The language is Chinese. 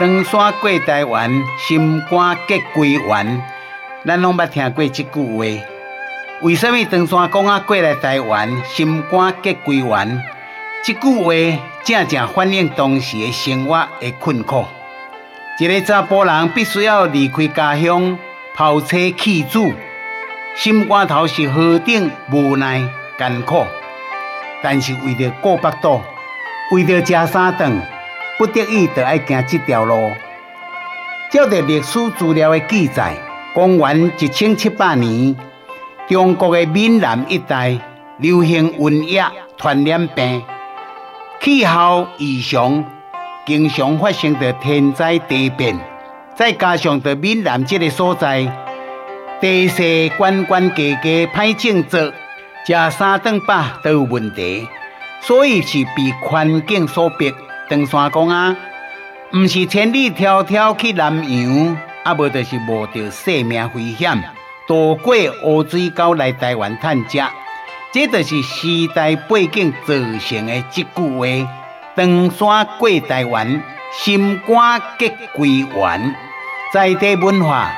登山过台湾，心肝结归元。咱拢捌听过这句话。为什么登山公啊过来台湾，心肝结归元？这句话正正反映当时的生活的困苦。一个查甫人必须要离开家乡，抛妻弃子，心肝头是何等无奈艰苦。但是为了过腹肚，为了吃三顿，不得已就爱行这条路。照着历史资料的记载，公元一千七百年，中国的闽南一带流行瘟疫、传染病，气候异常，经常发生着天灾地变。再加上的闽南这个所在，地势悬悬家家，歹种植。吃三顿饱都有问题，所以是被环境所逼。登山公啊，毋是千里迢迢去南洋，啊，无就是冒着生命危险，渡过乌水沟来台湾探食。这就是时代背景造成的一句话：登山过台湾，心肝结归元。在地文化